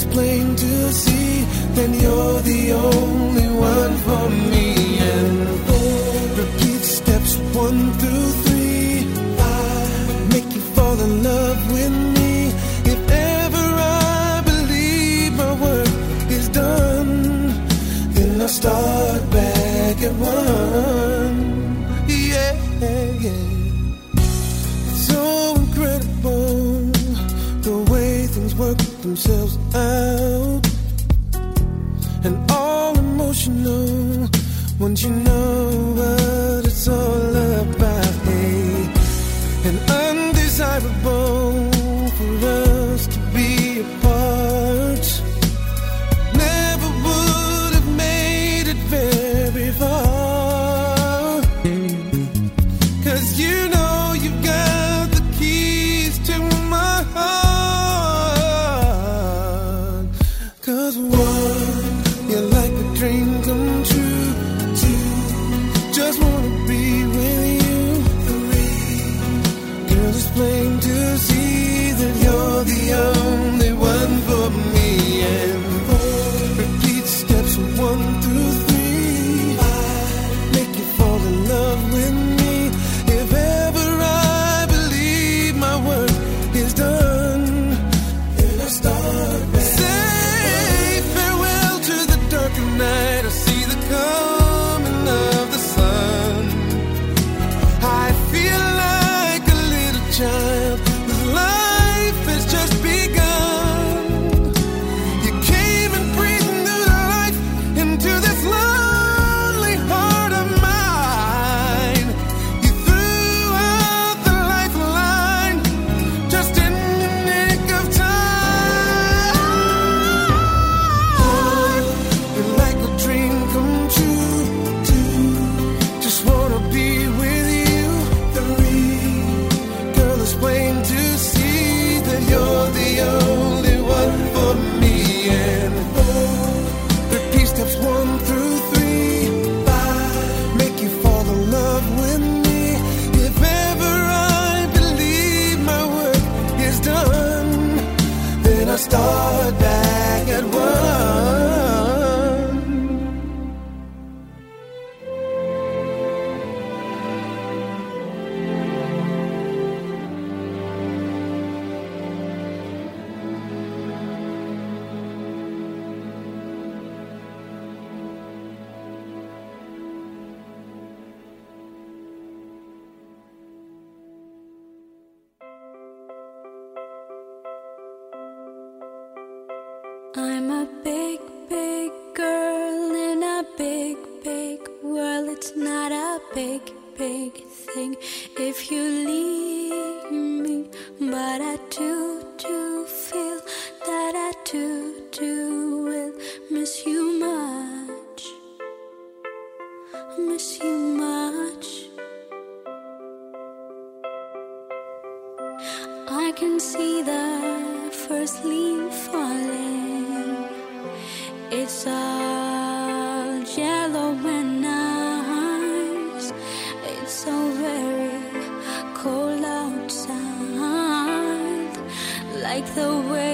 is plain to see, then you're the only one for me. And repeat steps one through. themselves out and all emotional once you know what it's all about. Hey, and undesirable for us to be apart. It's all yellow and nice. It's so very cold outside, like the way.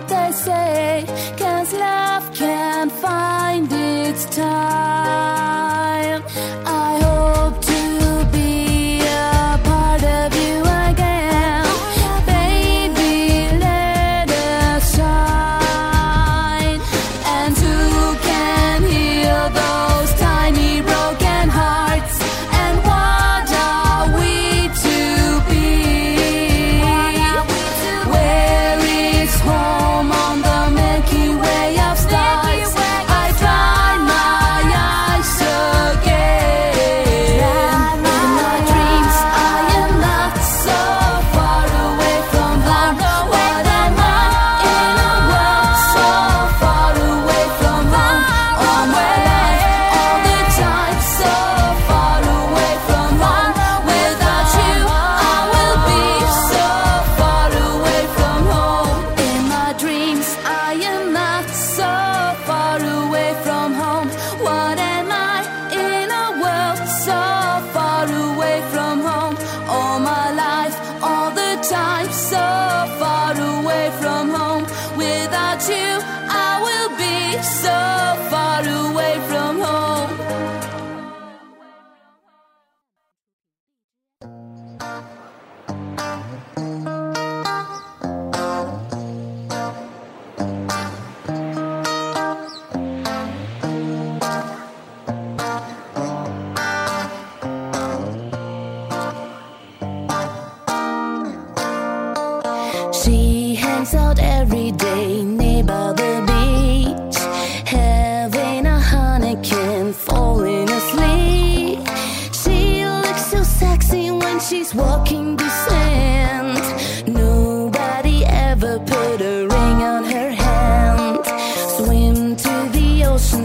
what they say, cause love can't find its time.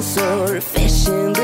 So efficient.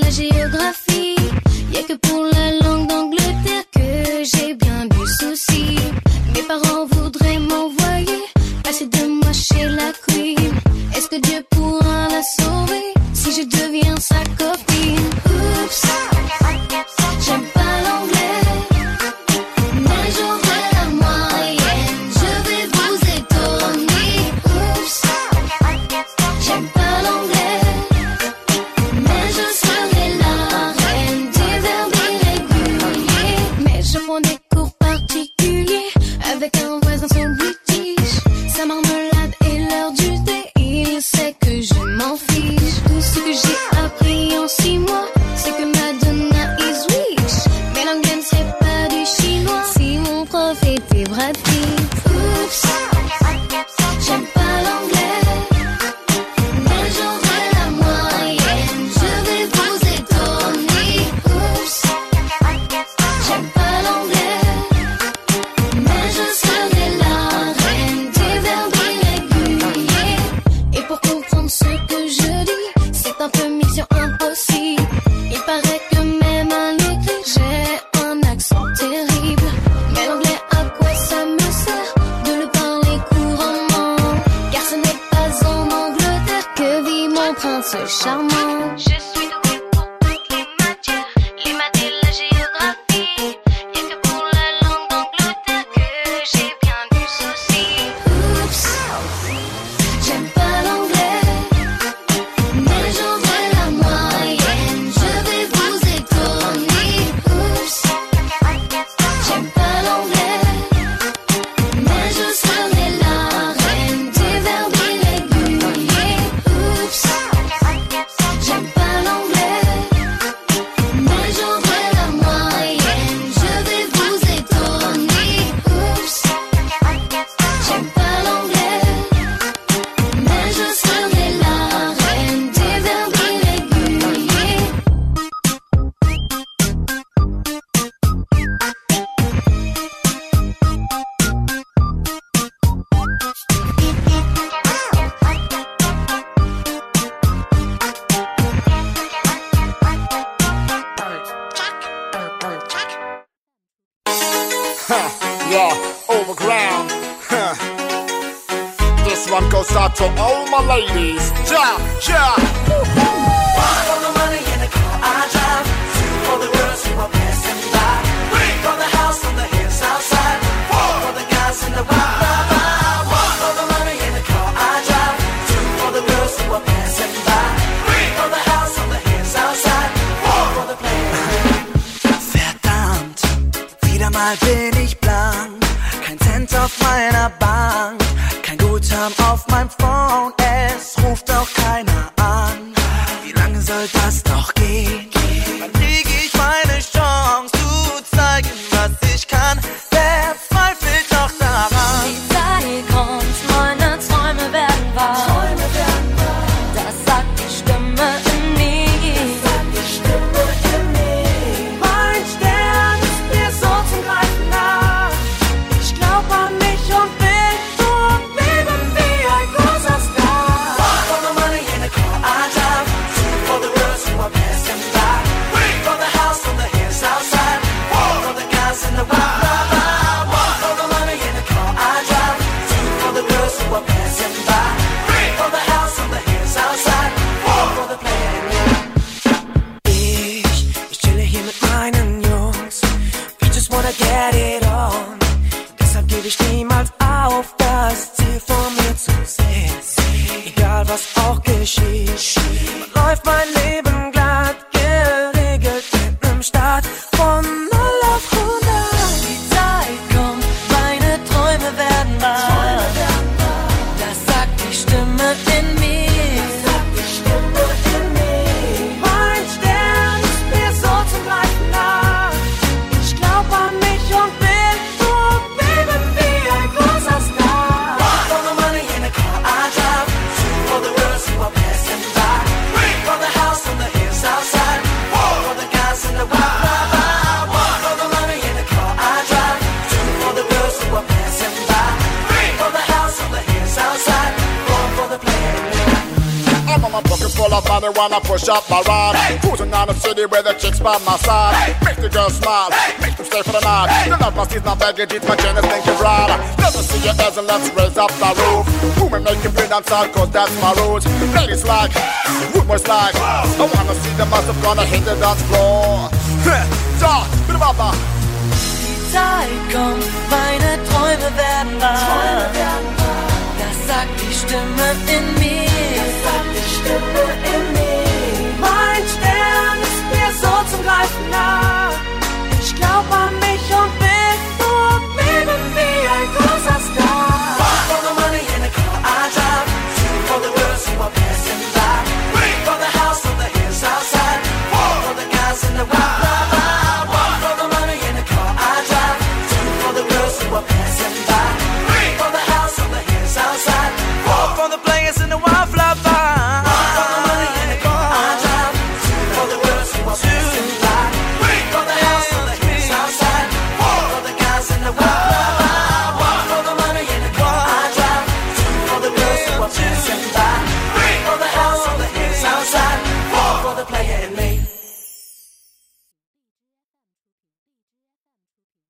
la géographie. Y a que pour la langue d'Angleterre que j'ai bien du souci. Mes parents voudraient m'envoyer passer de moi chez la queen. Est-ce que Dieu pourra la sauver si je deviens sa copine? see. concert charmant. Je wife, my neighbor. I'm on my pockets full of money when I push up my rod. Hey. Cruising down the city with the chicks by my side. Hey. Make the girls smile, hey. make them stay for the night. Hey. The love my sees my baggage, it's my chain is thinking right. Never see your as and let's raise up the roof. Women make you bleed outside cause that's my rules. Ladies like, rude boys like. I wanna see the muscle gonna hit the dance floor. Ja, bin Papa. Zeit kommt, meine Träume werden wahr. Das sagt die Stimme in mir. Stimme im Nebel. Mein Stern ist mir so zum Greifen nah. Ich glaub an